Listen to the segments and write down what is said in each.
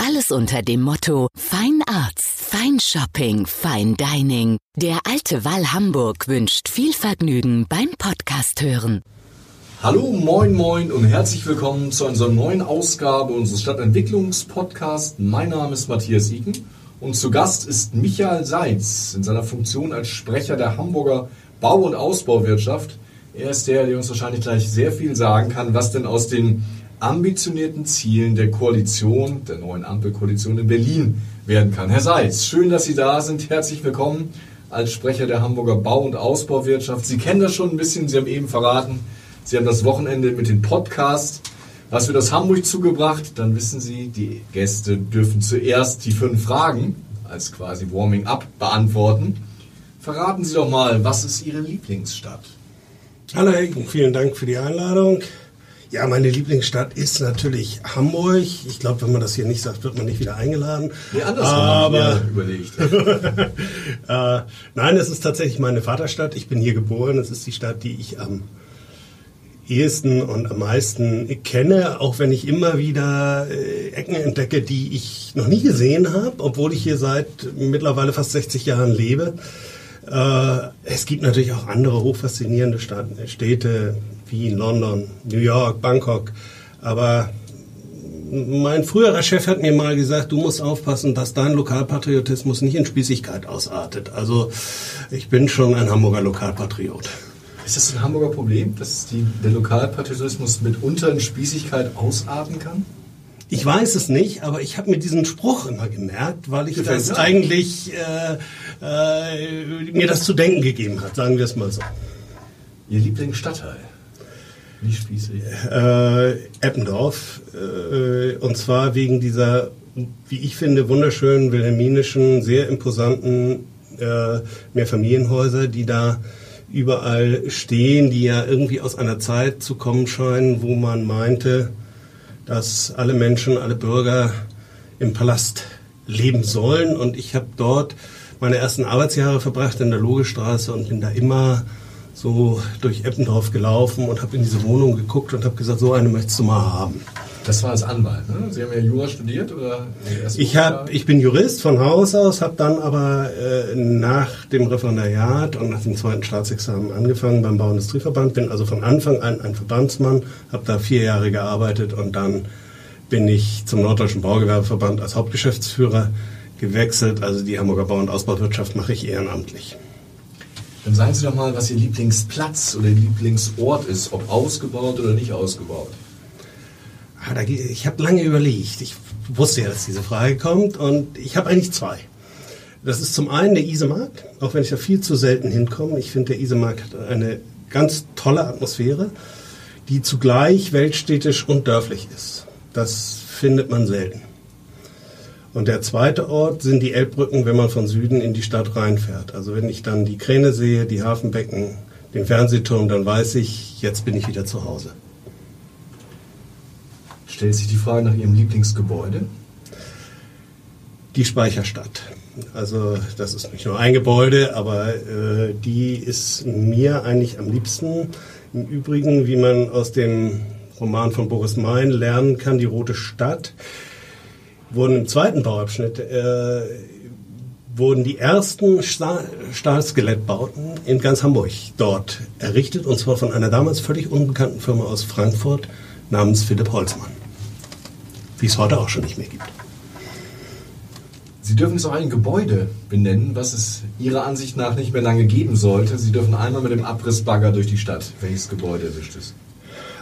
Alles unter dem Motto Fine Arts, Fine Shopping, Fine Dining. Der Alte Wall Hamburg wünscht viel Vergnügen beim Podcast hören. Hallo, moin, moin und herzlich willkommen zu unserer neuen Ausgabe unseres Stadtentwicklungspodcasts. Mein Name ist Matthias Iken und zu Gast ist Michael Seitz in seiner Funktion als Sprecher der Hamburger Bau- und Ausbauwirtschaft. Er ist der, der uns wahrscheinlich gleich sehr viel sagen kann, was denn aus den ambitionierten Zielen der Koalition, der neuen Ampelkoalition in Berlin werden kann. Herr Seitz, schön, dass Sie da sind. Herzlich willkommen als Sprecher der Hamburger Bau- und Ausbauwirtschaft. Sie kennen das schon ein bisschen, Sie haben eben verraten, Sie haben das Wochenende mit dem Podcast was wird aus Hamburg zugebracht? Dann wissen Sie, die Gäste dürfen zuerst die fünf Fragen als quasi Warming-up beantworten. Verraten Sie doch mal, was ist Ihre Lieblingsstadt? Hallo Hecken, vielen Dank für die Einladung. Ja, meine Lieblingsstadt ist natürlich Hamburg. Ich glaube, wenn man das hier nicht sagt, wird man nicht wieder eingeladen. Nee, andersrum Aber überlegt. äh, nein, es ist tatsächlich meine Vaterstadt. Ich bin hier geboren. Es ist die Stadt, die ich am ehesten und am meisten kenne, auch wenn ich immer wieder äh, Ecken entdecke, die ich noch nie gesehen habe, obwohl ich hier seit mittlerweile fast 60 Jahren lebe. Äh, es gibt natürlich auch andere hochfaszinierende Städte, Wien, London, New York, Bangkok, aber mein früherer Chef hat mir mal gesagt, du musst aufpassen, dass dein Lokalpatriotismus nicht in Spießigkeit ausartet. Also ich bin schon ein Hamburger Lokalpatriot. Ist das ein Hamburger Problem, dass die, der Lokalpatriotismus mitunter in Spießigkeit ausarten kann? Ich weiß es nicht, aber ich habe mir diesen Spruch immer gemerkt, weil ich Gefällt das eigentlich äh, äh, mir das zu denken gegeben hat, sagen wir es mal so. Ihr Lieblingsstadtteil? Wie spießig? Äh, Eppendorf. Äh, und zwar wegen dieser, wie ich finde, wunderschönen, wilhelminischen, sehr imposanten äh, Mehrfamilienhäuser, die da überall stehen, die ja irgendwie aus einer Zeit zu kommen scheinen, wo man meinte, dass alle Menschen, alle Bürger im Palast leben sollen. Und ich habe dort meine ersten Arbeitsjahre verbracht in der Logestraße und bin da immer so durch Eppendorf gelaufen und habe in diese Wohnung geguckt und habe gesagt, so eine möchtest du mal haben. Das war als Anwalt, ne? Sie haben ja Jura studiert oder? Ich, hab, ich bin Jurist von Haus aus, habe dann aber äh, nach dem Referendariat und nach dem zweiten Staatsexamen angefangen beim Bauindustrieverband, bin also von Anfang an ein Verbandsmann, habe da vier Jahre gearbeitet und dann bin ich zum Norddeutschen Baugewerbeverband als Hauptgeschäftsführer gewechselt. Also die Hamburger Bau- und Ausbauwirtschaft mache ich ehrenamtlich. Dann sagen Sie doch mal, was Ihr Lieblingsplatz oder Ihr Lieblingsort ist, ob ausgebaut oder nicht ausgebaut. Ah, ich habe lange überlegt. Ich wusste ja, dass diese Frage kommt und ich habe eigentlich zwei. Das ist zum einen der Isemarkt, auch wenn ich da viel zu selten hinkomme. Ich finde, der Isemarkt hat eine ganz tolle Atmosphäre, die zugleich weltstädtisch und dörflich ist. Das findet man selten. Und der zweite Ort sind die Elbbrücken, wenn man von Süden in die Stadt reinfährt. Also wenn ich dann die Kräne sehe, die Hafenbecken, den Fernsehturm, dann weiß ich, jetzt bin ich wieder zu Hause. Stellt sich die Frage nach Ihrem Lieblingsgebäude? Die Speicherstadt. Also das ist nicht nur ein Gebäude, aber äh, die ist mir eigentlich am liebsten. Im Übrigen, wie man aus dem Roman von Boris Mein lernen kann, die Rote Stadt, wurden im zweiten Bauabschnitt äh, wurden die ersten Stahlskelettbauten in ganz Hamburg dort errichtet und zwar von einer damals völlig unbekannten Firma aus Frankfurt namens Philipp Holzmann wie es heute auch schon nicht mehr gibt. Sie dürfen jetzt auch ein Gebäude benennen, was es Ihrer Ansicht nach nicht mehr lange geben sollte. Sie dürfen einmal mit dem Abrissbagger durch die Stadt. Welches Gebäude erwischt es?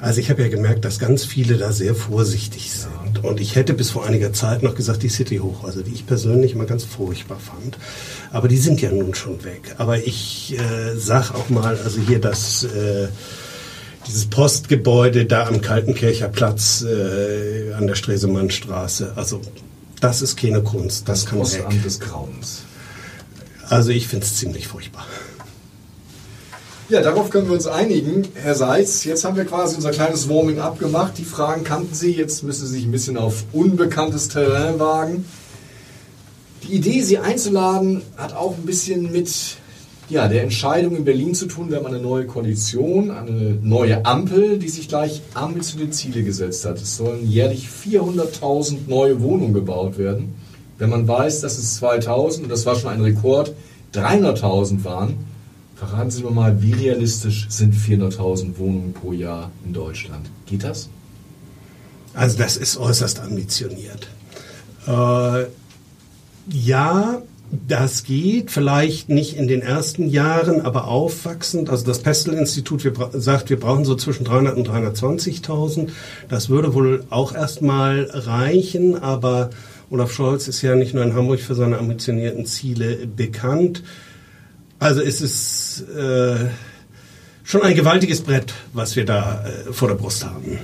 Also ich habe ja gemerkt, dass ganz viele da sehr vorsichtig sind. Und ich hätte bis vor einiger Zeit noch gesagt, die City-Hochhäuser, die ich persönlich immer ganz furchtbar fand. Aber die sind ja nun schon weg. Aber ich äh, sag auch mal, also hier das... Äh, dieses Postgebäude da am Kaltenkircher Platz äh, an der Stresemannstraße. Also das ist keine Kunst. Das, das kann Postamt weg. des Grauens. Also ich finde es ziemlich furchtbar. Ja, darauf können wir uns einigen. Herr Seitz, jetzt haben wir quasi unser kleines Warming-up gemacht. Die Fragen kannten Sie, jetzt müssen Sie sich ein bisschen auf unbekanntes Terrain wagen. Die Idee, Sie einzuladen, hat auch ein bisschen mit ja, der Entscheidung in Berlin zu tun. Wir haben eine neue Koalition, eine neue Ampel, die sich gleich ambitionierte Ziele gesetzt hat. Es sollen jährlich 400.000 neue Wohnungen gebaut werden. Wenn man weiß, dass es 2000, und das war schon ein Rekord, 300.000 waren, Verraten Sie mir mal, wie realistisch sind 400.000 Wohnungen pro Jahr in Deutschland? Geht das? Also das ist äußerst ambitioniert. Äh, ja, das geht, vielleicht nicht in den ersten Jahren, aber aufwachsend. Also das Pestel-Institut sagt, wir brauchen so zwischen 300 und 320.000. Das würde wohl auch erstmal reichen, aber Olaf Scholz ist ja nicht nur in Hamburg für seine ambitionierten Ziele bekannt. Also es ist äh, schon ein gewaltiges Brett, was wir da äh, vor der Brust haben.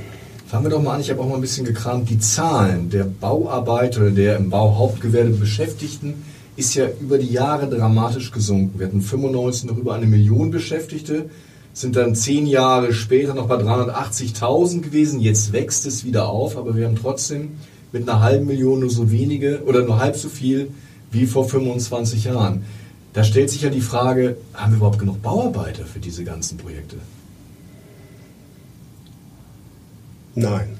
Fangen wir doch mal an, ich habe auch mal ein bisschen gekramt. Die Zahlen der Bauarbeiter, der im Bauhauptgewerbe Beschäftigten, ist ja über die Jahre dramatisch gesunken. Wir hatten 95 noch über eine Million Beschäftigte, sind dann zehn Jahre später noch bei 380.000 gewesen. Jetzt wächst es wieder auf, aber wir haben trotzdem mit einer halben Million nur so wenige oder nur halb so viel wie vor 25 Jahren. Da stellt sich ja die Frage, haben wir überhaupt genug Bauarbeiter für diese ganzen Projekte? Nein.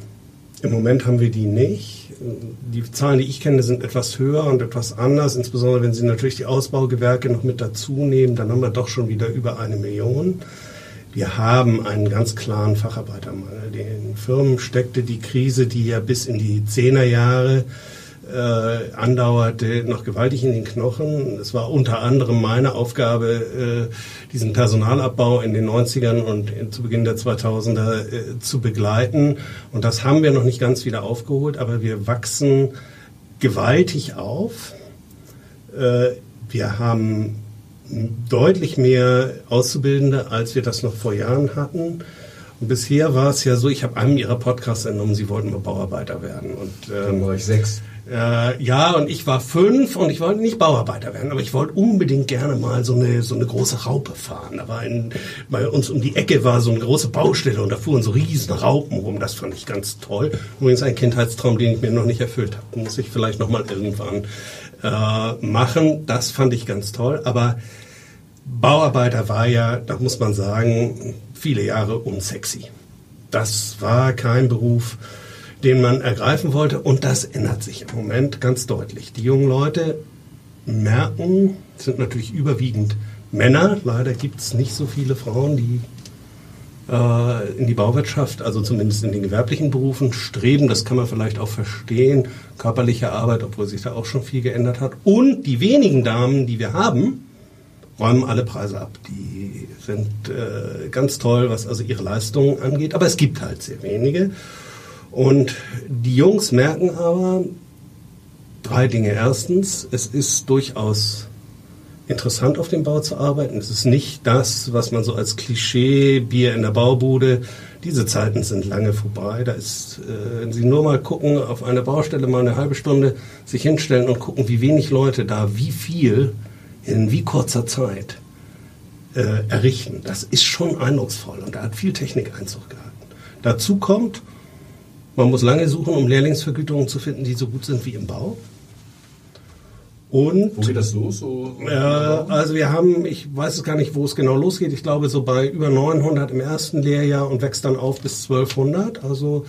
Im Moment haben wir die nicht. Die Zahlen, die ich kenne, sind etwas höher und etwas anders, insbesondere wenn Sie natürlich die Ausbaugewerke noch mit dazu nehmen, dann haben wir doch schon wieder über eine Million. Wir haben einen ganz klaren Facharbeitermangel. Den Firmen steckte die Krise, die ja bis in die Zehnerjahre äh, andauerte, noch gewaltig in den Knochen. Es war unter anderem meine Aufgabe, äh, diesen Personalabbau in den 90ern und zu Beginn der 2000er äh, zu begleiten. Und das haben wir noch nicht ganz wieder aufgeholt, aber wir wachsen gewaltig auf. Äh, wir haben deutlich mehr Auszubildende, als wir das noch vor Jahren hatten. Und bisher war es ja so, ich habe einem ihrer Podcasts entnommen, sie wollten mal Bauarbeiter werden. Und, ähm, Dann war ich sechs. Äh, ja, und ich war fünf und ich wollte nicht Bauarbeiter werden, aber ich wollte unbedingt gerne mal so eine, so eine große Raupe fahren. Da war in, bei uns um die Ecke war so eine große Baustelle und da fuhren so riesen Raupen rum. Das fand ich ganz toll. Übrigens ein Kindheitstraum, den ich mir noch nicht erfüllt habe. Muss ich vielleicht noch mal irgendwann äh, machen. Das fand ich ganz toll. Aber Bauarbeiter war ja, da muss man sagen, viele Jahre unsexy. Das war kein Beruf, den man ergreifen wollte. Und das ändert sich im Moment ganz deutlich. Die jungen Leute merken, sind natürlich überwiegend Männer. Leider gibt es nicht so viele Frauen, die äh, in die Bauwirtschaft, also zumindest in den gewerblichen Berufen, streben. Das kann man vielleicht auch verstehen. Körperliche Arbeit, obwohl sich da auch schon viel geändert hat. Und die wenigen Damen, die wir haben, räumen alle Preise ab. Die sind äh, ganz toll, was also ihre Leistungen angeht. Aber es gibt halt sehr wenige. Und die Jungs merken aber drei Dinge. Erstens, es ist durchaus interessant, auf dem Bau zu arbeiten. Es ist nicht das, was man so als Klischee, Bier in der Baubude, diese Zeiten sind lange vorbei. Da ist, äh, wenn Sie nur mal gucken, auf eine Baustelle mal eine halbe Stunde sich hinstellen und gucken, wie wenig Leute da, wie viel in wie kurzer Zeit äh, errichten. Das ist schon eindrucksvoll und da hat viel Technik Einzug gehalten. Dazu kommt, man muss lange suchen, um Lehrlingsvergütungen zu finden, die so gut sind wie im Bau. Und, wo geht das los? So äh, also wir haben, ich weiß es gar nicht, wo es genau losgeht. Ich glaube so bei über 900 im ersten Lehrjahr und wächst dann auf bis 1200. Also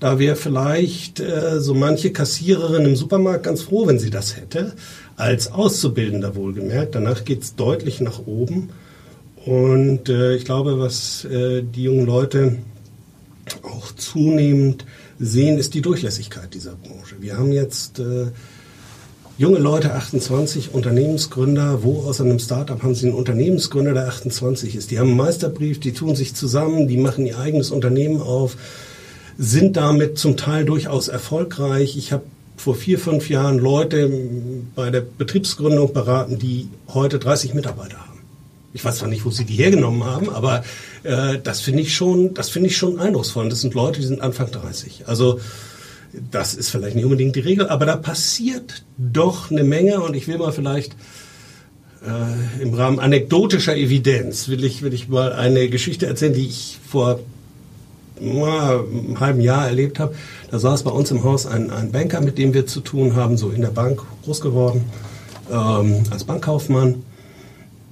da wäre vielleicht äh, so manche Kassiererin im Supermarkt ganz froh, wenn sie das hätte. Als Auszubildender wohlgemerkt. Danach geht es deutlich nach oben. Und äh, ich glaube, was äh, die jungen Leute auch zunehmend sehen, ist die Durchlässigkeit dieser Branche. Wir haben jetzt äh, junge Leute, 28 Unternehmensgründer. Wo aus einem Startup haben sie einen Unternehmensgründer, der 28 ist? Die haben einen Meisterbrief, die tun sich zusammen, die machen ihr eigenes Unternehmen auf, sind damit zum Teil durchaus erfolgreich. Ich habe vor vier, fünf Jahren Leute bei der Betriebsgründung beraten, die heute 30 Mitarbeiter haben. Ich weiß zwar nicht, wo sie die hergenommen haben, aber äh, das finde ich schon, das finde ich schon eindrucksvoll. Das sind Leute, die sind Anfang 30. Also das ist vielleicht nicht unbedingt die Regel, aber da passiert doch eine Menge und ich will mal vielleicht äh, im Rahmen anekdotischer Evidenz will ich, will ich mal eine Geschichte erzählen, die ich vor na, einem halben Jahr erlebt habe. Da saß bei uns im Haus ein, ein Banker, mit dem wir zu tun haben, so in der Bank groß geworden, ähm, als Bankkaufmann.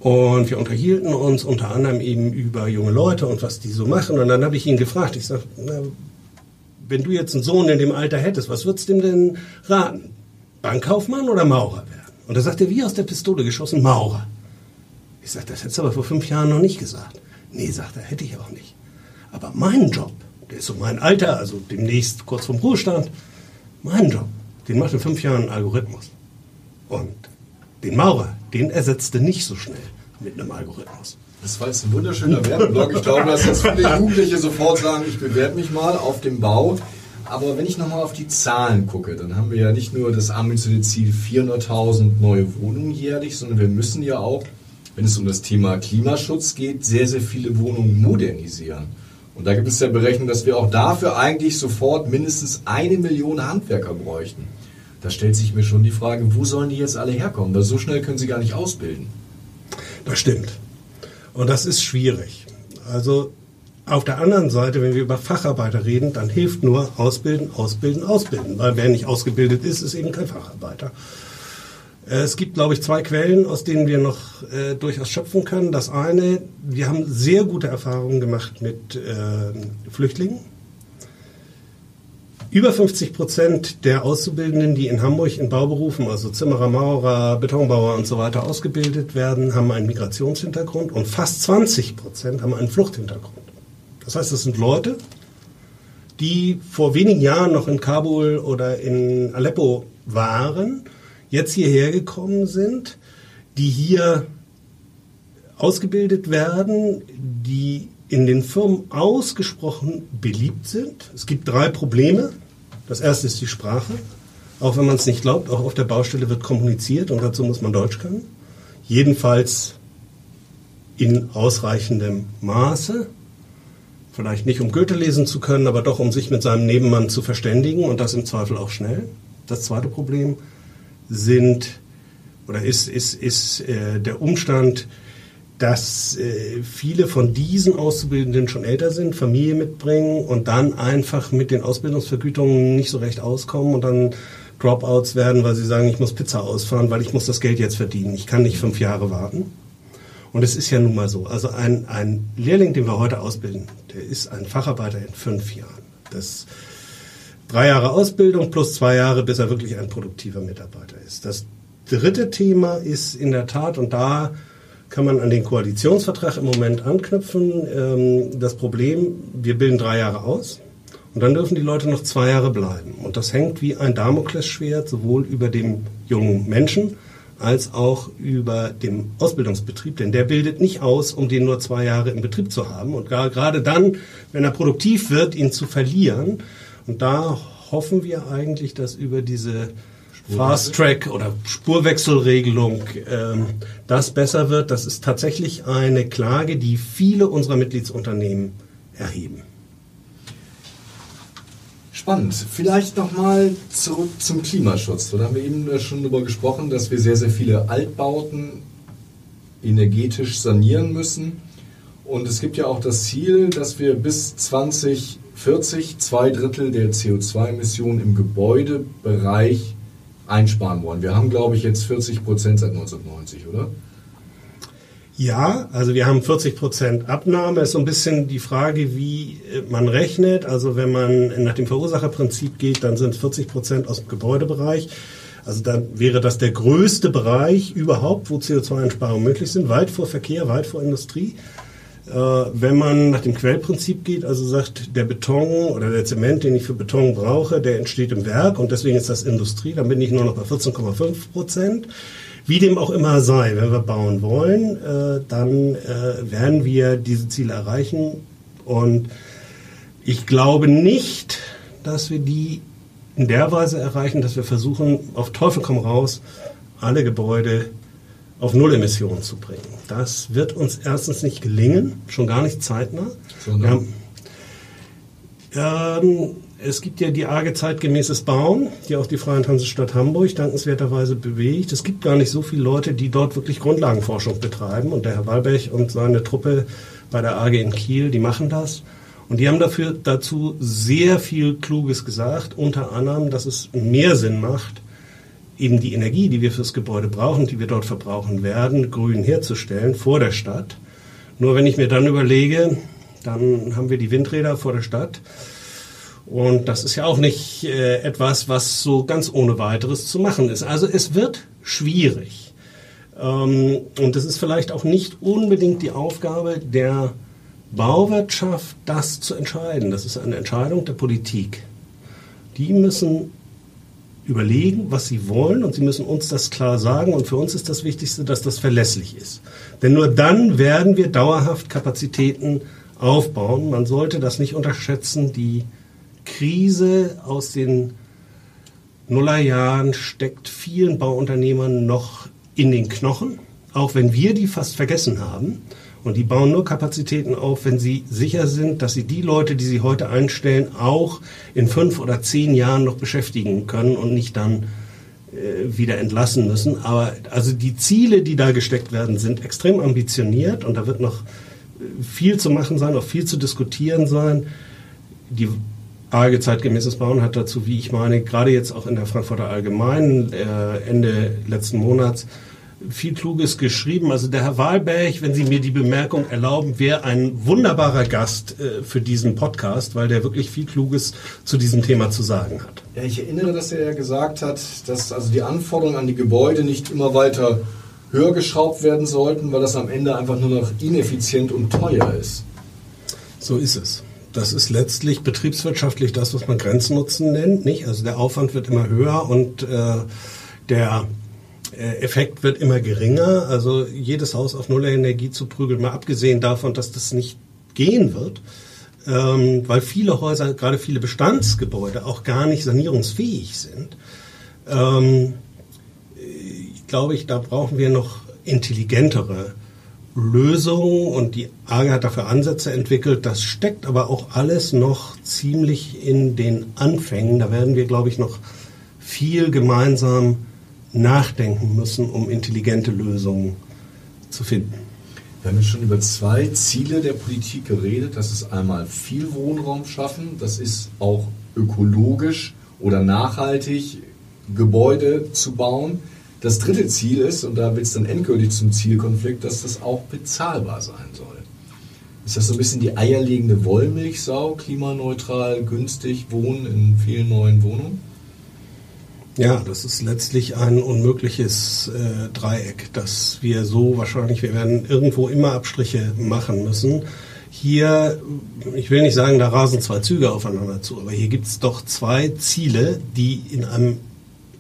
Und wir unterhielten uns unter anderem eben über junge Leute und was die so machen. Und dann habe ich ihn gefragt, ich sage, wenn du jetzt einen Sohn in dem Alter hättest, was würdest du ihm denn raten? Bankkaufmann oder Maurer werden? Und da sagt er, wie aus der Pistole geschossen, Maurer. Ich sage, das hättest du aber vor fünf Jahren noch nicht gesagt. Nee, sagt er, hätte ich auch nicht. Aber mein Job, der ist so mein Alter, also demnächst kurz vorm Ruhestand, mein Job, den macht in fünf Jahren ein Algorithmus. Und den Maurer, den ersetzte nicht so schnell mit einem Algorithmus. Das war jetzt ein wunderschöner Werbeblock. Ich glaube, dass jetzt viele Jugendliche sofort sagen, ich bewerbe mich mal auf dem Bau. Aber wenn ich nochmal auf die Zahlen gucke, dann haben wir ja nicht nur das ambitionierte Ziel 400.000 neue Wohnungen jährlich, sondern wir müssen ja auch, wenn es um das Thema Klimaschutz geht, sehr, sehr viele Wohnungen modernisieren. Und da gibt es ja Berechnungen, dass wir auch dafür eigentlich sofort mindestens eine Million Handwerker bräuchten. Da stellt sich mir schon die Frage, wo sollen die jetzt alle herkommen? Weil so schnell können sie gar nicht ausbilden. Das stimmt. Und das ist schwierig. Also auf der anderen Seite, wenn wir über Facharbeiter reden, dann hilft nur ausbilden, ausbilden, ausbilden. Weil wer nicht ausgebildet ist, ist eben kein Facharbeiter. Äh, es gibt, glaube ich, zwei Quellen, aus denen wir noch äh, durchaus schöpfen können. Das eine, wir haben sehr gute Erfahrungen gemacht mit äh, Flüchtlingen. Über 50 Prozent der Auszubildenden, die in Hamburg in Bauberufen, also Zimmerer, Maurer, Betonbauer und so weiter ausgebildet werden, haben einen Migrationshintergrund und fast 20 Prozent haben einen Fluchthintergrund. Das heißt, es sind Leute, die vor wenigen Jahren noch in Kabul oder in Aleppo waren jetzt hierher gekommen sind, die hier ausgebildet werden, die in den Firmen ausgesprochen beliebt sind. Es gibt drei Probleme. Das erste ist die Sprache. Auch wenn man es nicht glaubt, auch auf der Baustelle wird kommuniziert und dazu muss man Deutsch können. Jedenfalls in ausreichendem Maße. Vielleicht nicht, um Goethe lesen zu können, aber doch, um sich mit seinem Nebenmann zu verständigen und das im Zweifel auch schnell. Das zweite Problem sind oder ist, ist, ist äh, der Umstand, dass äh, viele von diesen Auszubildenden schon älter sind, Familie mitbringen und dann einfach mit den Ausbildungsvergütungen nicht so recht auskommen und dann Dropouts werden, weil sie sagen, ich muss Pizza ausfahren, weil ich muss das Geld jetzt verdienen. Ich kann nicht fünf Jahre warten. Und es ist ja nun mal so. Also ein, ein Lehrling, den wir heute ausbilden, der ist ein Facharbeiter in fünf Jahren. Das drei Jahre Ausbildung plus zwei Jahre, bis er wirklich ein produktiver Mitarbeiter ist. Das dritte Thema ist in der Tat, und da kann man an den Koalitionsvertrag im Moment anknüpfen, ähm, das Problem, wir bilden drei Jahre aus und dann dürfen die Leute noch zwei Jahre bleiben. Und das hängt wie ein Damoklesschwert sowohl über dem jungen Menschen als auch über dem Ausbildungsbetrieb, denn der bildet nicht aus, um den nur zwei Jahre im Betrieb zu haben und gerade dann, wenn er produktiv wird, ihn zu verlieren. Und da hoffen wir eigentlich, dass über diese Fast Track oder Spurwechselregelung ähm, das besser wird. Das ist tatsächlich eine Klage, die viele unserer Mitgliedsunternehmen erheben. Spannend. Vielleicht nochmal zurück zum Klimaschutz. Da haben wir eben schon darüber gesprochen, dass wir sehr, sehr viele Altbauten energetisch sanieren müssen. Und es gibt ja auch das Ziel, dass wir bis 2040 zwei Drittel der CO2-Emissionen im Gebäudebereich einsparen wollen. Wir haben, glaube ich, jetzt 40 Prozent seit 1990, oder? Ja, also wir haben 40 Prozent Abnahme. Ist so ein bisschen die Frage, wie äh, man rechnet. Also wenn man nach dem Verursacherprinzip geht, dann sind es 40 Prozent aus dem Gebäudebereich. Also dann wäre das der größte Bereich überhaupt, wo CO2-Einsparungen möglich sind, weit vor Verkehr, weit vor Industrie. Äh, wenn man nach dem Quellprinzip geht, also sagt, der Beton oder der Zement, den ich für Beton brauche, der entsteht im Werk und deswegen ist das Industrie, dann bin ich nur noch bei 14,5 Prozent. Wie dem auch immer sei, wenn wir bauen wollen, äh, dann äh, werden wir diese Ziele erreichen. Und ich glaube nicht, dass wir die in der Weise erreichen, dass wir versuchen, auf Teufel komm raus, alle Gebäude auf Nullemissionen zu bringen. Das wird uns erstens nicht gelingen, schon gar nicht zeitnah. Sondern? Ähm, es gibt ja die arge zeitgemäßes Bauen, die auch die Freie Hansestadt Hamburg dankenswerterweise bewegt. Es gibt gar nicht so viele Leute, die dort wirklich Grundlagenforschung betreiben. Und der Herr Walbech und seine Truppe bei der AG in Kiel, die machen das. Und die haben dafür dazu sehr viel Kluges gesagt, unter anderem, dass es mehr Sinn macht, eben die Energie, die wir fürs Gebäude brauchen, die wir dort verbrauchen werden, grün herzustellen vor der Stadt. Nur wenn ich mir dann überlege, dann haben wir die Windräder vor der Stadt. Und das ist ja auch nicht äh, etwas, was so ganz ohne weiteres zu machen ist. Also es wird schwierig. Ähm, und es ist vielleicht auch nicht unbedingt die Aufgabe der Bauwirtschaft, das zu entscheiden. Das ist eine Entscheidung der Politik. Die müssen überlegen, was sie wollen und sie müssen uns das klar sagen. Und für uns ist das Wichtigste, dass das verlässlich ist. Denn nur dann werden wir dauerhaft Kapazitäten aufbauen. Man sollte das nicht unterschätzen. Die Krise aus den Nullerjahren steckt vielen Bauunternehmern noch in den Knochen, auch wenn wir die fast vergessen haben. Und die bauen nur Kapazitäten auf, wenn sie sicher sind, dass sie die Leute, die sie heute einstellen, auch in fünf oder zehn Jahren noch beschäftigen können und nicht dann äh, wieder entlassen müssen. Aber also die Ziele, die da gesteckt werden, sind extrem ambitioniert und da wird noch äh, viel zu machen sein, auch viel zu diskutieren sein. Die AG zeitgemäßes Bauen hat dazu, wie ich meine, gerade jetzt auch in der Frankfurter Allgemeinen äh, Ende letzten Monats viel Kluges geschrieben. Also der Herr Wahlberg, wenn Sie mir die Bemerkung erlauben, wäre ein wunderbarer Gast äh, für diesen Podcast, weil der wirklich viel Kluges zu diesem Thema zu sagen hat. Ja, ich erinnere, dass er ja gesagt hat, dass also die Anforderungen an die Gebäude nicht immer weiter höher geschraubt werden sollten, weil das am Ende einfach nur noch ineffizient und teuer ist. So ist es. Das ist letztlich betriebswirtschaftlich das, was man Grenznutzen nennt, nicht? Also der Aufwand wird immer höher und äh, der Effekt wird immer geringer. Also jedes Haus auf Nullenergie zu prügeln, mal abgesehen davon, dass das nicht gehen wird, ähm, weil viele Häuser, gerade viele Bestandsgebäude, auch gar nicht sanierungsfähig sind. Ähm, ich glaube, ich, da brauchen wir noch intelligentere Lösungen und die AGE hat dafür Ansätze entwickelt. Das steckt aber auch alles noch ziemlich in den Anfängen. Da werden wir, glaube ich, noch viel gemeinsam nachdenken müssen, um intelligente Lösungen zu finden. Wir haben jetzt schon über zwei Ziele der Politik geredet. Das ist einmal viel Wohnraum schaffen, das ist auch ökologisch oder nachhaltig Gebäude zu bauen. Das dritte Ziel ist, und da wird es dann endgültig zum Zielkonflikt, dass das auch bezahlbar sein soll. Ist das so ein bisschen die eierlegende Wollmilchsau, klimaneutral, günstig wohnen in vielen neuen Wohnungen? Ja, das ist letztlich ein unmögliches äh, Dreieck, dass wir so wahrscheinlich, wir werden irgendwo immer Abstriche machen müssen. Hier, ich will nicht sagen, da rasen zwei Züge aufeinander zu, aber hier gibt es doch zwei Ziele, die in einem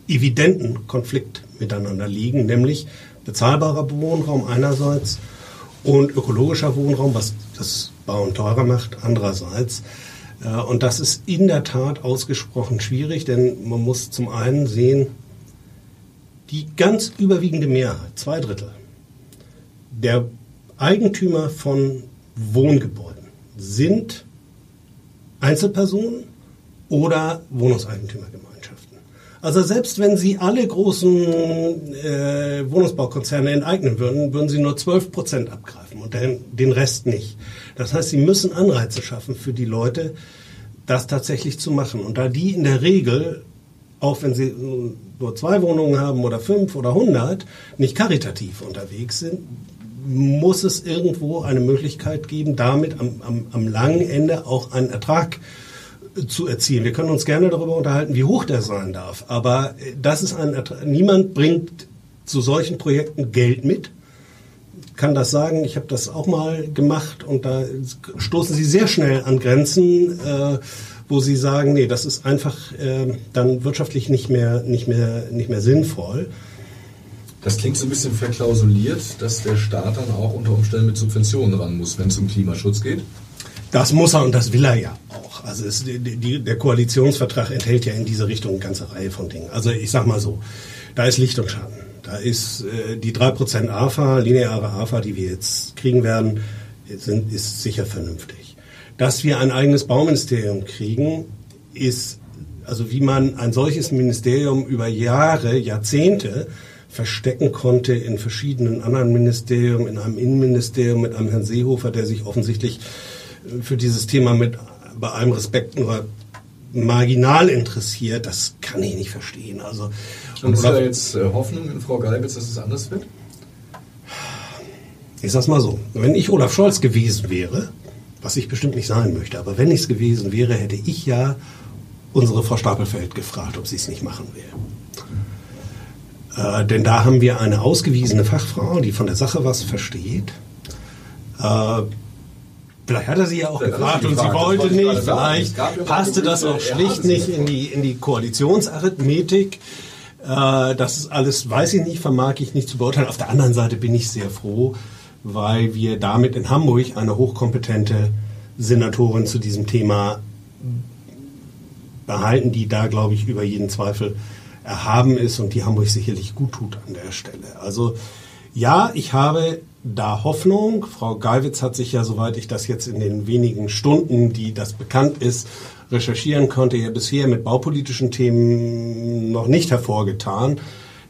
evidenten Konflikt miteinander liegen, nämlich bezahlbarer Wohnraum einerseits und ökologischer Wohnraum, was das Bauen teurer macht, andererseits. Äh, und das ist in der Tat ausgesprochen schwierig, denn man muss zum einen sehen, die ganz überwiegende Mehrheit, zwei Drittel, der Eigentümer von Wohngebäuden sind Einzelpersonen oder Wohnungseigentümergemeinschaften. Also selbst wenn Sie alle großen äh, Wohnungsbaukonzerne enteignen würden, würden Sie nur 12 Prozent abgreifen und den, den Rest nicht. Das heißt, Sie müssen Anreize schaffen für die Leute, das tatsächlich zu machen. Und da die in der Regel, auch wenn sie nur zwei Wohnungen haben oder fünf oder hundert, nicht karitativ unterwegs sind, muss es irgendwo eine Möglichkeit geben, damit am, am, am langen Ende auch einen Ertrag zu erzielen. Wir können uns gerne darüber unterhalten, wie hoch der sein darf, aber das ist ein Ertrag. Niemand bringt zu solchen Projekten Geld mit kann das sagen, ich habe das auch mal gemacht und da stoßen sie sehr schnell an Grenzen, äh, wo sie sagen, nee, das ist einfach äh, dann wirtschaftlich nicht mehr, nicht, mehr, nicht mehr sinnvoll. Das klingt so ein bisschen verklausuliert, dass der Staat dann auch unter Umständen mit Subventionen ran muss, wenn es um Klimaschutz geht. Das muss er und das will er ja auch. Also es, die, der Koalitionsvertrag enthält ja in diese Richtung eine ganze Reihe von Dingen. Also ich sag mal so, da ist Licht und Schatten. Da ist äh, die 3% AFA, lineare AFA, die wir jetzt kriegen werden, sind, ist sicher vernünftig. Dass wir ein eigenes Bauministerium kriegen, ist, also wie man ein solches Ministerium über Jahre, Jahrzehnte verstecken konnte in verschiedenen anderen Ministerien, in einem Innenministerium mit einem Herrn Seehofer, der sich offensichtlich für dieses Thema mit bei allem Respekt nur marginal interessiert, das kann ich nicht verstehen. Also, und ist da jetzt äh, Hoffnung in Frau Geibitz, dass es anders wird? Ich sag's mal so, wenn ich Olaf Scholz gewesen wäre, was ich bestimmt nicht sein möchte, aber wenn ich es gewesen wäre, hätte ich ja unsere Frau Stapelfeld gefragt, ob sie es nicht machen will. Äh, denn da haben wir eine ausgewiesene Fachfrau, die von der Sache was versteht. Äh, vielleicht hat er sie ja auch gefragt und sie wollte nicht. Vielleicht passte das auch schlicht nicht in die, in die Koalitionsarithmetik. Äh, das ist alles, weiß ich nicht, vermag ich nicht zu beurteilen. Auf der anderen Seite bin ich sehr froh, weil wir damit in Hamburg eine hochkompetente Senatorin zu diesem Thema behalten, die da, glaube ich, über jeden Zweifel erhaben ist und die Hamburg sicherlich gut tut an der Stelle. Also ja, ich habe da Hoffnung. Frau Geiwitz hat sich ja, soweit ich das jetzt in den wenigen Stunden, die das bekannt ist, recherchieren konnte, ja bisher mit baupolitischen Themen noch nicht hervorgetan.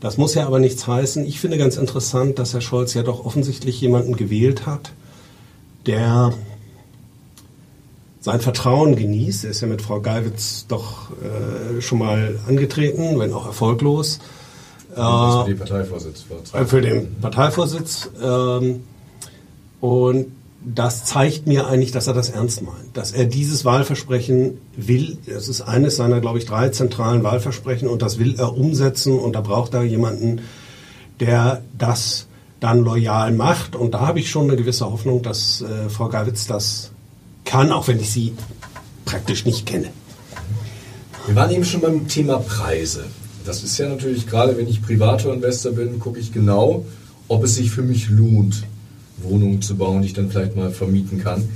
Das muss ja aber nichts heißen. Ich finde ganz interessant, dass Herr Scholz ja doch offensichtlich jemanden gewählt hat, der sein Vertrauen genießt. Er ist ja mit Frau Geiwitz doch äh, schon mal angetreten, wenn auch erfolglos. Äh, für den Parteivorsitz. Für den Parteivorsitz. Ähm, und das zeigt mir eigentlich, dass er das ernst meint, dass er dieses Wahlversprechen will. Das ist eines seiner, glaube ich, drei zentralen Wahlversprechen und das will er umsetzen und da braucht er jemanden, der das dann loyal macht. Und da habe ich schon eine gewisse Hoffnung, dass äh, Frau Gawitz das kann, auch wenn ich sie praktisch nicht kenne. Wir waren eben schon beim Thema Preise. Das ist ja natürlich, gerade wenn ich privater Investor bin, gucke ich genau, ob es sich für mich lohnt, Wohnungen zu bauen, die ich dann vielleicht mal vermieten kann.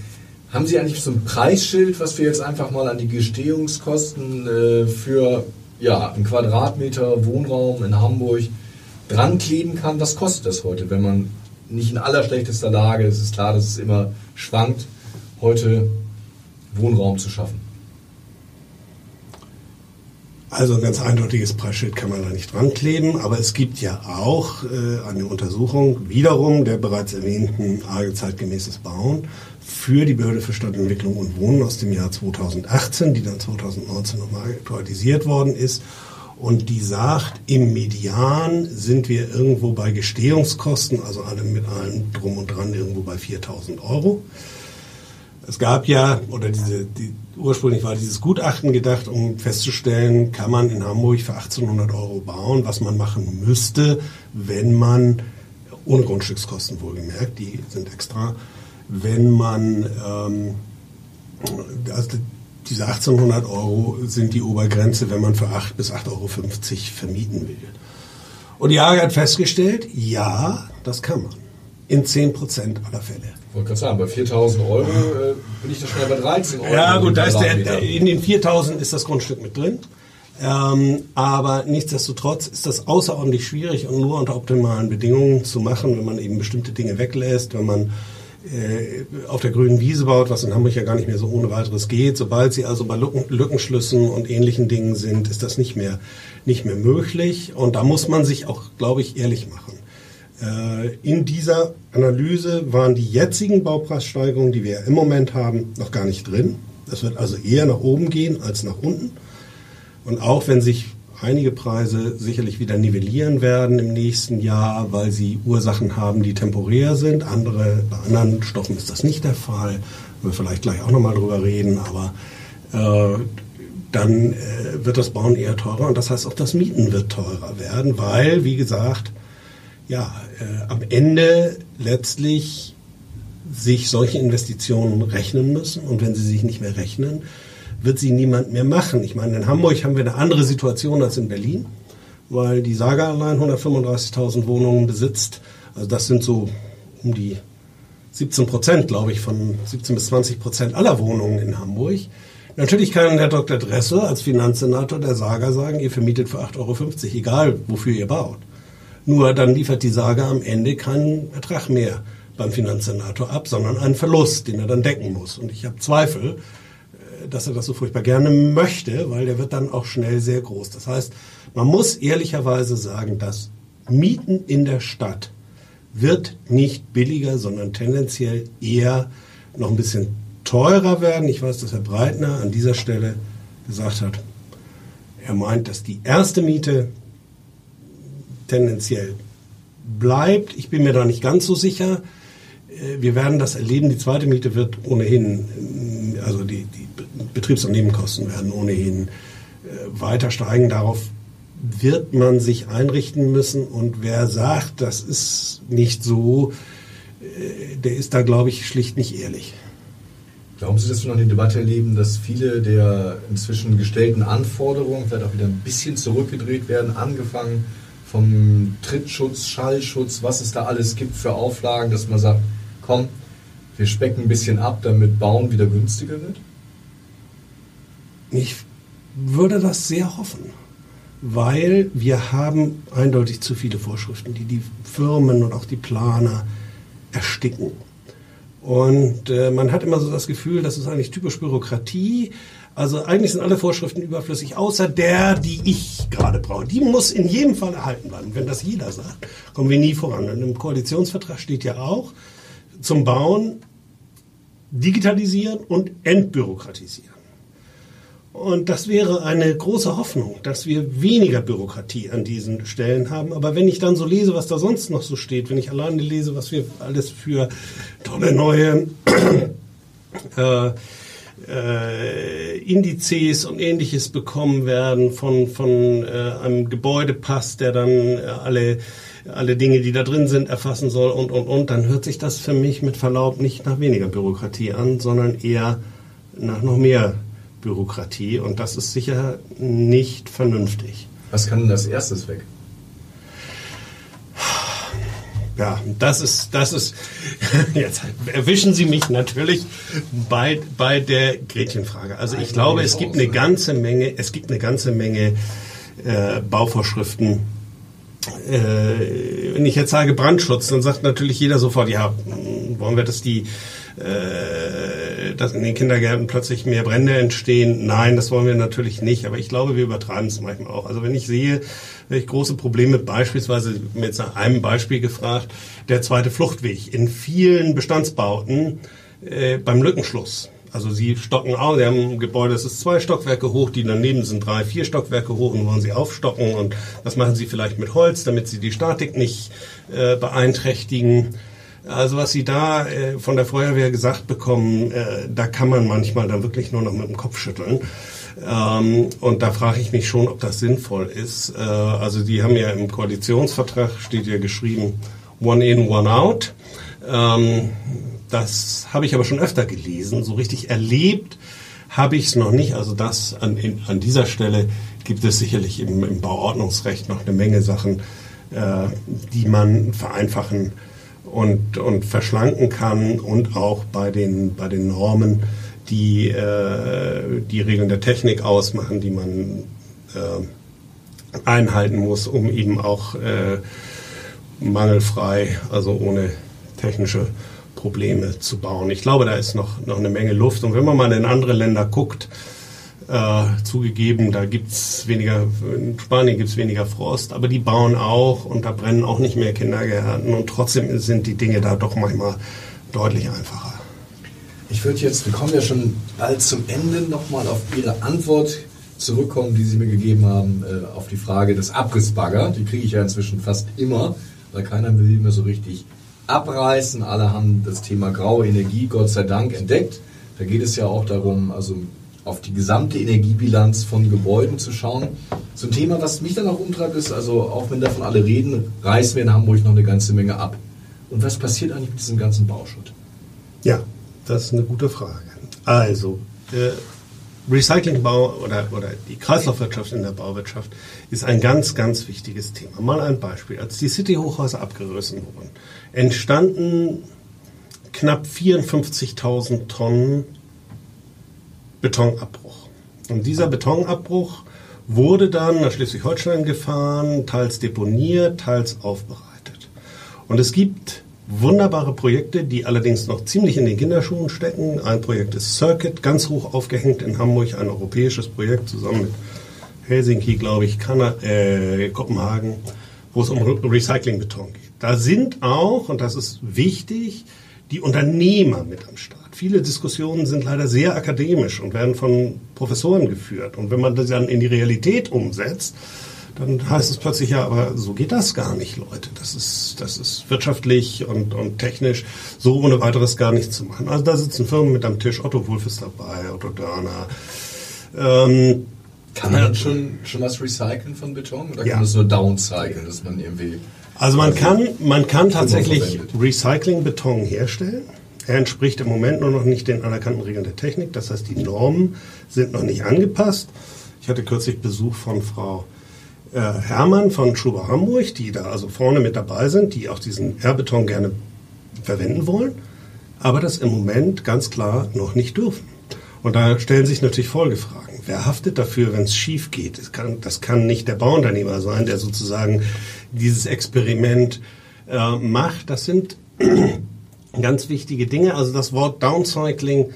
Haben Sie eigentlich so ein Preisschild, was wir jetzt einfach mal an die Gestehungskosten äh, für ja, einen Quadratmeter Wohnraum in Hamburg dran kleben kann? Was kostet das heute, wenn man nicht in allerschlechtester Lage, ist, es ist klar, dass es immer schwankt, heute Wohnraum zu schaffen? Also ein ganz eindeutiges Preisschild kann man da nicht dran kleben, aber es gibt ja auch äh, eine Untersuchung wiederum der bereits erwähnten AGE zeitgemäßes Bauen für die Behörde für Stadtentwicklung und Wohnen aus dem Jahr 2018, die dann 2019 nochmal aktualisiert worden ist. Und die sagt, im Median sind wir irgendwo bei Gestehungskosten, also alle mit allem drum und dran, irgendwo bei 4000 Euro. Es gab ja, oder diese, die, ursprünglich war dieses Gutachten gedacht, um festzustellen, kann man in Hamburg für 1800 Euro bauen, was man machen müsste, wenn man, ohne Grundstückskosten wohlgemerkt, die sind extra, wenn man, ähm, also diese 1800 Euro sind die Obergrenze, wenn man für 8 bis 8,50 Euro vermieten will. Und die AG hat festgestellt, ja, das kann man. In 10 Prozent aller Fälle. Ich wollte gerade sagen, bei 4000 Euro äh, bin ich da schnell bei 13 Euro. Ja, gut, da ist der, in den 4000 ist das Grundstück mit drin. Ähm, aber nichtsdestotrotz ist das außerordentlich schwierig und nur unter optimalen Bedingungen zu machen, wenn man eben bestimmte Dinge weglässt, wenn man äh, auf der grünen Wiese baut, was in Hamburg ja gar nicht mehr so ohne weiteres geht. Sobald sie also bei Lücken, Lückenschlüssen und ähnlichen Dingen sind, ist das nicht mehr, nicht mehr möglich. Und da muss man sich auch, glaube ich, ehrlich machen. Äh, in dieser Analyse waren die jetzigen Baupreissteigerungen, die wir im Moment haben, noch gar nicht drin. Das wird also eher nach oben gehen als nach unten. Und auch wenn sich einige Preise sicherlich wieder nivellieren werden im nächsten Jahr, weil sie Ursachen haben, die temporär sind. Andere, bei anderen Stoffen ist das nicht der Fall. Wir vielleicht gleich auch nochmal drüber reden, aber äh, dann äh, wird das Bauen eher teurer und das heißt auch das Mieten wird teurer werden, weil, wie gesagt, ja, äh, am Ende letztlich sich solche Investitionen rechnen müssen. Und wenn sie sich nicht mehr rechnen, wird sie niemand mehr machen. Ich meine, in Hamburg haben wir eine andere Situation als in Berlin, weil die Saga allein 135.000 Wohnungen besitzt. Also das sind so um die 17 Prozent, glaube ich, von 17 bis 20 Prozent aller Wohnungen in Hamburg. Natürlich kann Herr Dr. Dressel als Finanzsenator der Saga sagen, ihr vermietet für 8,50 Euro, egal wofür ihr baut. Nur dann liefert die Sage am Ende keinen Ertrag mehr beim Finanzsenator ab, sondern einen Verlust, den er dann decken muss. Und ich habe Zweifel, dass er das so furchtbar gerne möchte, weil der wird dann auch schnell sehr groß. Das heißt, man muss ehrlicherweise sagen, dass Mieten in der Stadt wird nicht billiger, sondern tendenziell eher noch ein bisschen teurer werden. Ich weiß, dass Herr Breitner an dieser Stelle gesagt hat, er meint, dass die erste Miete tendenziell bleibt. Ich bin mir da nicht ganz so sicher. Äh, wir werden das erleben. Die zweite Miete wird ohnehin, äh, also die, die Betriebs- und Nebenkosten werden ohnehin äh, weiter steigen. Darauf wird man sich einrichten müssen. Und wer sagt, das ist nicht so, der ist da, glaube ich, schlicht nicht ehrlich. Glauben Sie, dass wir noch eine Debatte erleben, dass viele der inzwischen gestellten Anforderungen vielleicht auch wieder ein bisschen zurückgedreht werden, angefangen vom Trittschutz, Schallschutz, was es da alles gibt für Auflagen, dass man sagt, komm, wir specken ein bisschen ab, damit Bauen wieder günstiger wird? Ich würde das sehr hoffen, weil wir haben eindeutig zu viele Vorschriften, die die Firmen und auch die Planer ersticken. Und äh, man hat immer so das Gefühl, das ist eigentlich typisch Bürokratie. Also eigentlich sind alle Vorschriften überflüssig, außer der, die ich gerade brauche. Die muss in jedem Fall erhalten bleiben. Wenn das jeder sagt, kommen wir nie voran. Und im Koalitionsvertrag steht ja auch, zum Bauen digitalisieren und entbürokratisieren. Und das wäre eine große Hoffnung, dass wir weniger Bürokratie an diesen Stellen haben. Aber wenn ich dann so lese, was da sonst noch so steht, wenn ich alleine lese, was wir alles für tolle neue äh, äh, Indizes und ähnliches bekommen werden von, von äh, einem Gebäudepass, der dann äh, alle alle Dinge, die da drin sind, erfassen soll und, und, und, dann hört sich das für mich mit Verlaub nicht nach weniger Bürokratie an, sondern eher nach noch mehr Bürokratie. Und das ist sicher nicht vernünftig. Was kann denn als erstes weg? Ja, das ist, das ist, jetzt erwischen Sie mich natürlich bei, bei der Gretchenfrage. Also ich glaube, es gibt eine ganze Menge, es gibt eine ganze Menge äh, Bauvorschriften, äh, wenn ich jetzt sage Brandschutz, dann sagt natürlich jeder sofort, ja, wollen wir, dass die äh, dass in den Kindergärten plötzlich mehr Brände entstehen. Nein, das wollen wir natürlich nicht. Aber ich glaube, wir übertreiben es manchmal auch. Also wenn ich sehe, welche große Probleme beispielsweise, mir jetzt nach einem Beispiel gefragt, der zweite Fluchtweg in vielen Bestandsbauten äh, beim Lückenschluss. Also sie stocken auch, sie haben ein Gebäude, das ist zwei Stockwerke hoch, die daneben sind drei, vier Stockwerke hoch und wollen sie aufstocken und das machen sie vielleicht mit Holz, damit sie die Statik nicht äh, beeinträchtigen. Also was Sie da äh, von der Feuerwehr gesagt bekommen, äh, da kann man manchmal dann wirklich nur noch mit dem Kopf schütteln. Ähm, und da frage ich mich schon, ob das sinnvoll ist. Äh, also die haben ja im Koalitionsvertrag, steht ja geschrieben, one in, one out. Ähm, das habe ich aber schon öfter gelesen. So richtig erlebt habe ich es noch nicht. Also das an, in, an dieser Stelle gibt es sicherlich im, im Bauordnungsrecht noch eine Menge Sachen, äh, die man vereinfachen und, und verschlanken kann und auch bei den, bei den Normen, die äh, die Regeln der Technik ausmachen, die man äh, einhalten muss, um eben auch äh, mangelfrei, also ohne technische Probleme zu bauen. Ich glaube, da ist noch, noch eine Menge Luft. Und wenn man mal in andere Länder guckt, äh, zugegeben, da gibt es weniger, in Spanien gibt es weniger Frost, aber die bauen auch und da brennen auch nicht mehr Kindergärten und trotzdem sind die Dinge da doch manchmal deutlich einfacher. Ich würde jetzt, wir kommen ja schon bald zum Ende, nochmal auf Ihre Antwort zurückkommen, die Sie mir gegeben haben, äh, auf die Frage des Abrissbagger. Die kriege ich ja inzwischen fast immer, weil keiner will mehr so richtig abreißen. Alle haben das Thema graue Energie, Gott sei Dank, entdeckt. Da geht es ja auch darum, also auf die gesamte Energiebilanz von Gebäuden zu schauen. So ein Thema, was mich dann auch umtreibt, ist, also auch wenn davon alle reden, reißen wir in Hamburg noch eine ganze Menge ab. Und was passiert eigentlich mit diesem ganzen Bauschutt? Ja, das ist eine gute Frage. Also, Recyclingbau oder, oder die Kreislaufwirtschaft in der Bauwirtschaft ist ein ganz, ganz wichtiges Thema. Mal ein Beispiel. Als die City-Hochhäuser abgerissen wurden, entstanden knapp 54.000 Tonnen Betonabbruch. Und dieser Betonabbruch wurde dann nach Schleswig-Holstein gefahren, teils deponiert, teils aufbereitet. Und es gibt wunderbare Projekte, die allerdings noch ziemlich in den Kinderschuhen stecken. Ein Projekt ist Circuit, ganz hoch aufgehängt in Hamburg, ein europäisches Projekt zusammen mit Helsinki, glaube ich, Kana äh, Kopenhagen, wo es um Recyclingbeton geht. Da sind auch, und das ist wichtig, die Unternehmer mit am Start. Viele Diskussionen sind leider sehr akademisch und werden von Professoren geführt. Und wenn man das dann in die Realität umsetzt, dann heißt es plötzlich, ja, aber so geht das gar nicht, Leute. Das ist, das ist wirtschaftlich und, und technisch so ohne weiteres gar nicht zu machen. Also da sitzen Firmen mit am Tisch, Otto Wolf ist dabei, Otto Dörner. Ähm, kann man schon, schon was recyceln von Beton oder ja. kann man es nur downcyclen, dass man irgendwie... Also man kann, man kann tatsächlich Recycling-Beton herstellen. Er entspricht im Moment nur noch nicht den anerkannten Regeln der Technik. Das heißt, die Normen sind noch nicht angepasst. Ich hatte kürzlich Besuch von Frau äh, Hermann von Schuber Hamburg, die da also vorne mit dabei sind, die auch diesen Airbeton gerne verwenden wollen, aber das im Moment ganz klar noch nicht dürfen. Und da stellen sich natürlich Folgefragen. Wer haftet dafür, wenn es schief geht? Das kann, das kann nicht der Bauunternehmer sein, der sozusagen dieses Experiment äh, macht. Das sind ganz wichtige Dinge. Also das Wort Downcycling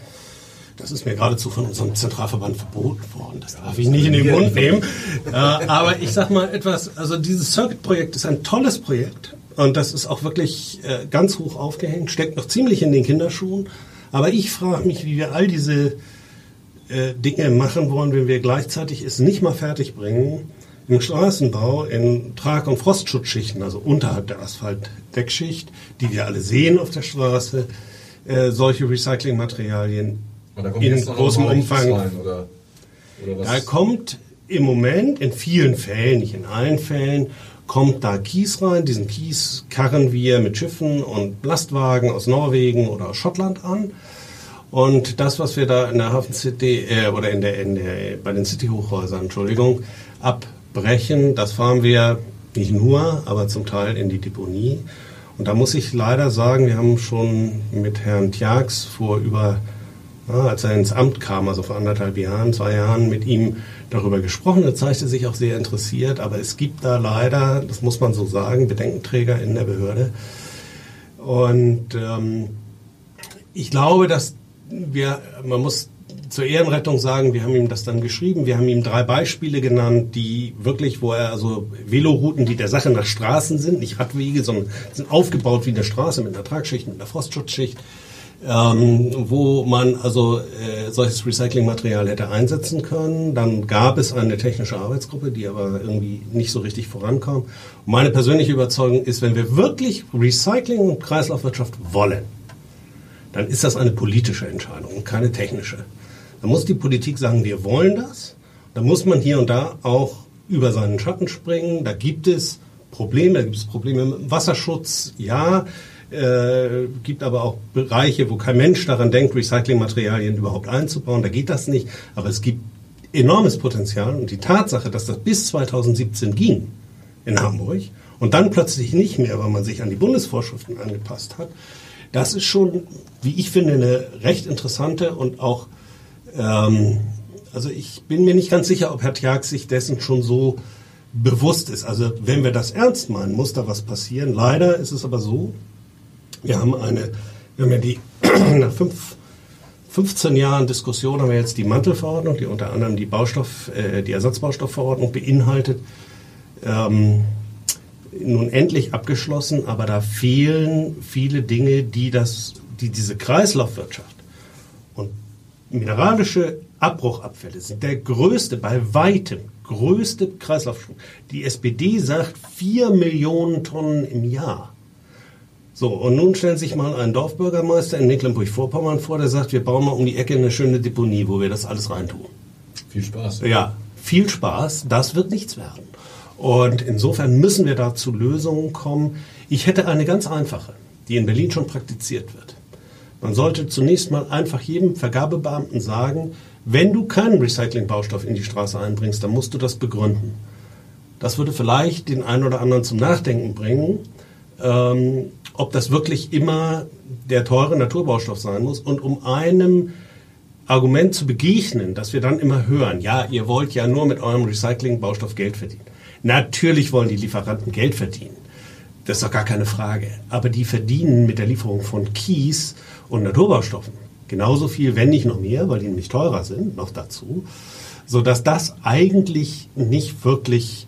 das ist mir geradezu von unserem Zentralverband verboten worden. Das darf ich nicht in den Mund nehmen. Äh, aber ich sag mal etwas, also dieses Circuit-Projekt ist ein tolles Projekt. Und das ist auch wirklich äh, ganz hoch aufgehängt, steckt noch ziemlich in den Kinderschuhen. Aber ich frage mich, wie wir all diese äh, Dinge machen wollen, wenn wir gleichzeitig es nicht mal fertig bringen, im Straßenbau in Trag- und Frostschutzschichten, also unterhalb der Asphaltdeckschicht, die wir alle sehen auf der Straße, äh, solche Recyclingmaterialien in großem Umfang. Rein, oder, oder da kommt im Moment in vielen Fällen, nicht in allen Fällen, kommt da Kies rein. Diesen Kies karren wir mit Schiffen und Lastwagen aus Norwegen oder aus Schottland an. Und das, was wir da in der Hafen City äh, oder in der, in der, bei den City Hochhäusern, Entschuldigung, abbrechen, das fahren wir nicht nur, aber zum Teil in die Deponie. Und da muss ich leider sagen, wir haben schon mit Herrn Tjax vor über ja, als er ins Amt kam, also vor anderthalb Jahren, zwei Jahren, mit ihm darüber gesprochen. Er zeigte sich auch sehr interessiert, aber es gibt da leider, das muss man so sagen, Bedenkenträger in der Behörde. Und ähm, ich glaube, dass wir, man muss zur Ehrenrettung sagen, wir haben ihm das dann geschrieben. Wir haben ihm drei Beispiele genannt, die wirklich, wo er also Velorouten, die der Sache nach Straßen sind, nicht Radwege, sondern sind aufgebaut wie eine Straße mit einer Tragschicht, mit einer Frostschutzschicht ähm, wo man also äh, solches Recyclingmaterial hätte einsetzen können. Dann gab es eine technische Arbeitsgruppe, die aber irgendwie nicht so richtig vorankam. Meine persönliche Überzeugung ist, wenn wir wirklich Recycling und Kreislaufwirtschaft wollen, dann ist das eine politische Entscheidung und keine technische. Da muss die Politik sagen, wir wollen das. Da muss man hier und da auch über seinen Schatten springen. Da gibt es Probleme, da gibt es Probleme mit Wasserschutz, ja. Äh, gibt aber auch Bereiche, wo kein Mensch daran denkt, Recyclingmaterialien überhaupt einzubauen. Da geht das nicht. Aber es gibt enormes Potenzial und die Tatsache, dass das bis 2017 ging in Hamburg und dann plötzlich nicht mehr, weil man sich an die Bundesvorschriften angepasst hat, das ist schon, wie ich finde, eine recht interessante und auch, ähm, also ich bin mir nicht ganz sicher, ob Herr Tjag sich dessen schon so bewusst ist. Also wenn wir das ernst meinen, muss da was passieren. Leider ist es aber so, wir haben eine, wir haben ja die, nach fünf, 15 Jahren Diskussion haben wir jetzt die Mantelverordnung, die unter anderem die Baustoff, äh, die Ersatzbaustoffverordnung beinhaltet, ähm, nun endlich abgeschlossen, aber da fehlen viele Dinge, die das, die diese Kreislaufwirtschaft und mineralische Abbruchabfälle sind der größte, bei weitem größte Kreislaufschwung. Die SPD sagt vier Millionen Tonnen im Jahr. So, und nun stellen sich mal ein Dorfbürgermeister in Mecklenburg-Vorpommern vor, der sagt, wir bauen mal um die Ecke eine schöne Deponie, wo wir das alles reintun. Viel Spaß. Ja, viel Spaß. Das wird nichts werden. Und insofern müssen wir da zu Lösungen kommen. Ich hätte eine ganz einfache, die in Berlin schon praktiziert wird. Man sollte zunächst mal einfach jedem Vergabebeamten sagen, wenn du keinen Recyclingbaustoff in die Straße einbringst, dann musst du das begründen. Das würde vielleicht den einen oder anderen zum Nachdenken bringen. Ähm, ob das wirklich immer der teure Naturbaustoff sein muss und um einem Argument zu begegnen, dass wir dann immer hören, ja, ihr wollt ja nur mit eurem Recycling-Baustoff Geld verdienen. Natürlich wollen die Lieferanten Geld verdienen. Das ist doch gar keine Frage. Aber die verdienen mit der Lieferung von Kies und Naturbaustoffen genauso viel, wenn nicht noch mehr, weil die nämlich teurer sind, noch dazu, sodass das eigentlich nicht wirklich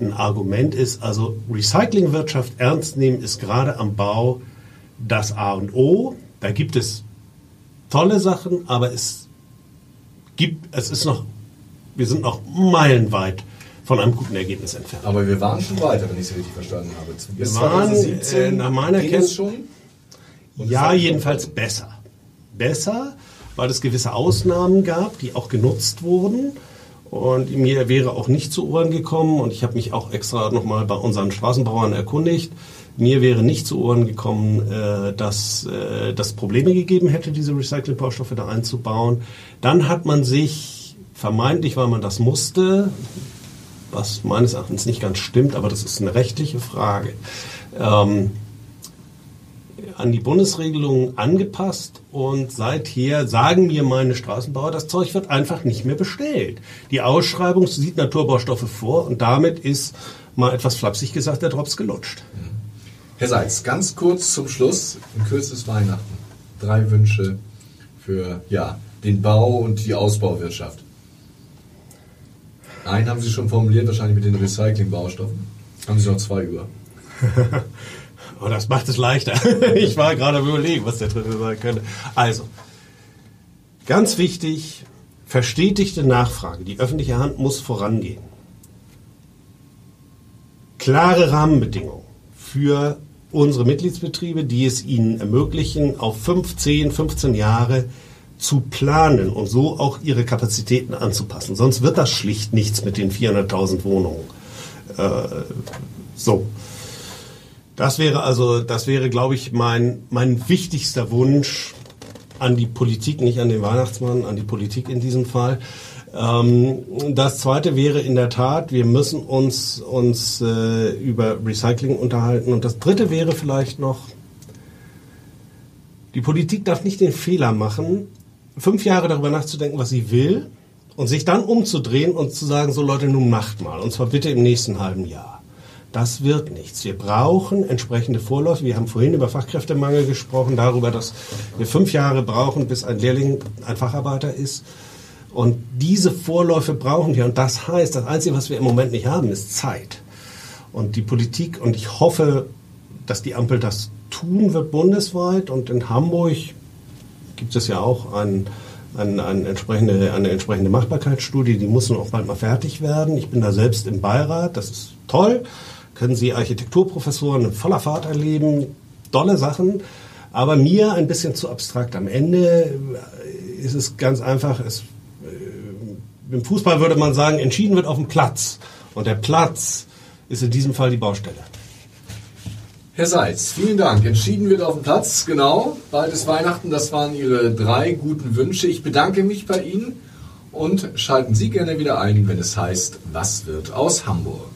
ein Argument ist. Also Recyclingwirtschaft ernst nehmen ist gerade am Bau das A und O. Da gibt es tolle Sachen, aber es gibt, es ist noch, wir sind noch meilenweit von einem guten Ergebnis entfernt. Aber wir waren schon weiter, wenn ich es richtig verstanden habe. Bis wir waren, 2017 äh, nach meiner Kenntnis schon. Ja, jedenfalls besser. Besser, weil es gewisse Ausnahmen gab, die auch genutzt wurden. Und mir wäre auch nicht zu Ohren gekommen, und ich habe mich auch extra nochmal bei unseren Straßenbauern erkundigt, mir wäre nicht zu Ohren gekommen, äh, dass äh, das Probleme gegeben hätte, diese Recyclingbaustoffe da einzubauen. Dann hat man sich, vermeintlich, weil man das musste, was meines Erachtens nicht ganz stimmt, aber das ist eine rechtliche Frage, ähm, an die Bundesregelungen angepasst und seither sagen mir meine Straßenbauer, das Zeug wird einfach nicht mehr bestellt. Die Ausschreibung sieht Naturbaustoffe vor und damit ist mal etwas flapsig gesagt der Drops gelutscht. Herr Seitz, ganz kurz zum Schluss, in kürzes Weihnachten. Drei Wünsche für ja, den Bau und die Ausbauwirtschaft. Einen haben Sie schon formuliert, wahrscheinlich mit den Recycling-Baustoffen. Haben Sie noch zwei über? oh, das macht es leichter. ich war gerade überlegen, was der dritte sein könnte. Also, ganz wichtig, verstetigte Nachfrage. Die öffentliche Hand muss vorangehen. Klare Rahmenbedingungen für unsere Mitgliedsbetriebe, die es ihnen ermöglichen, auf 15, 15 Jahre zu planen und so auch ihre Kapazitäten anzupassen. Sonst wird das schlicht nichts mit den 400.000 Wohnungen. Äh, so. Das wäre also, das wäre, glaube ich, mein, mein wichtigster Wunsch an die Politik, nicht an den Weihnachtsmann, an die Politik in diesem Fall. Ähm, das zweite wäre in der Tat, wir müssen uns, uns äh, über Recycling unterhalten. Und das dritte wäre vielleicht noch, die Politik darf nicht den Fehler machen, fünf Jahre darüber nachzudenken, was sie will, und sich dann umzudrehen und zu sagen, so Leute, nun macht mal, und zwar bitte im nächsten halben Jahr. Das wird nichts. Wir brauchen entsprechende Vorläufe. Wir haben vorhin über Fachkräftemangel gesprochen, darüber, dass wir fünf Jahre brauchen, bis ein Lehrling ein Facharbeiter ist. Und diese Vorläufe brauchen wir. Und das heißt, das Einzige, was wir im Moment nicht haben, ist Zeit. Und die Politik, und ich hoffe, dass die Ampel das tun wird bundesweit. Und in Hamburg gibt es ja auch ein, ein, ein entsprechende, eine entsprechende Machbarkeitsstudie, die muss nun auch bald mal fertig werden. Ich bin da selbst im Beirat, das ist toll. Können Sie Architekturprofessoren in voller Fahrt erleben, tolle Sachen. Aber mir ein bisschen zu abstrakt. Am Ende ist es ganz einfach, es im Fußball würde man sagen, entschieden wird auf dem Platz. Und der Platz ist in diesem Fall die Baustelle. Herr Seitz, vielen Dank. Entschieden wird auf dem Platz, genau. Bald ist Weihnachten, das waren Ihre drei guten Wünsche. Ich bedanke mich bei Ihnen und schalten Sie gerne wieder ein, wenn es heißt, was wird aus Hamburg?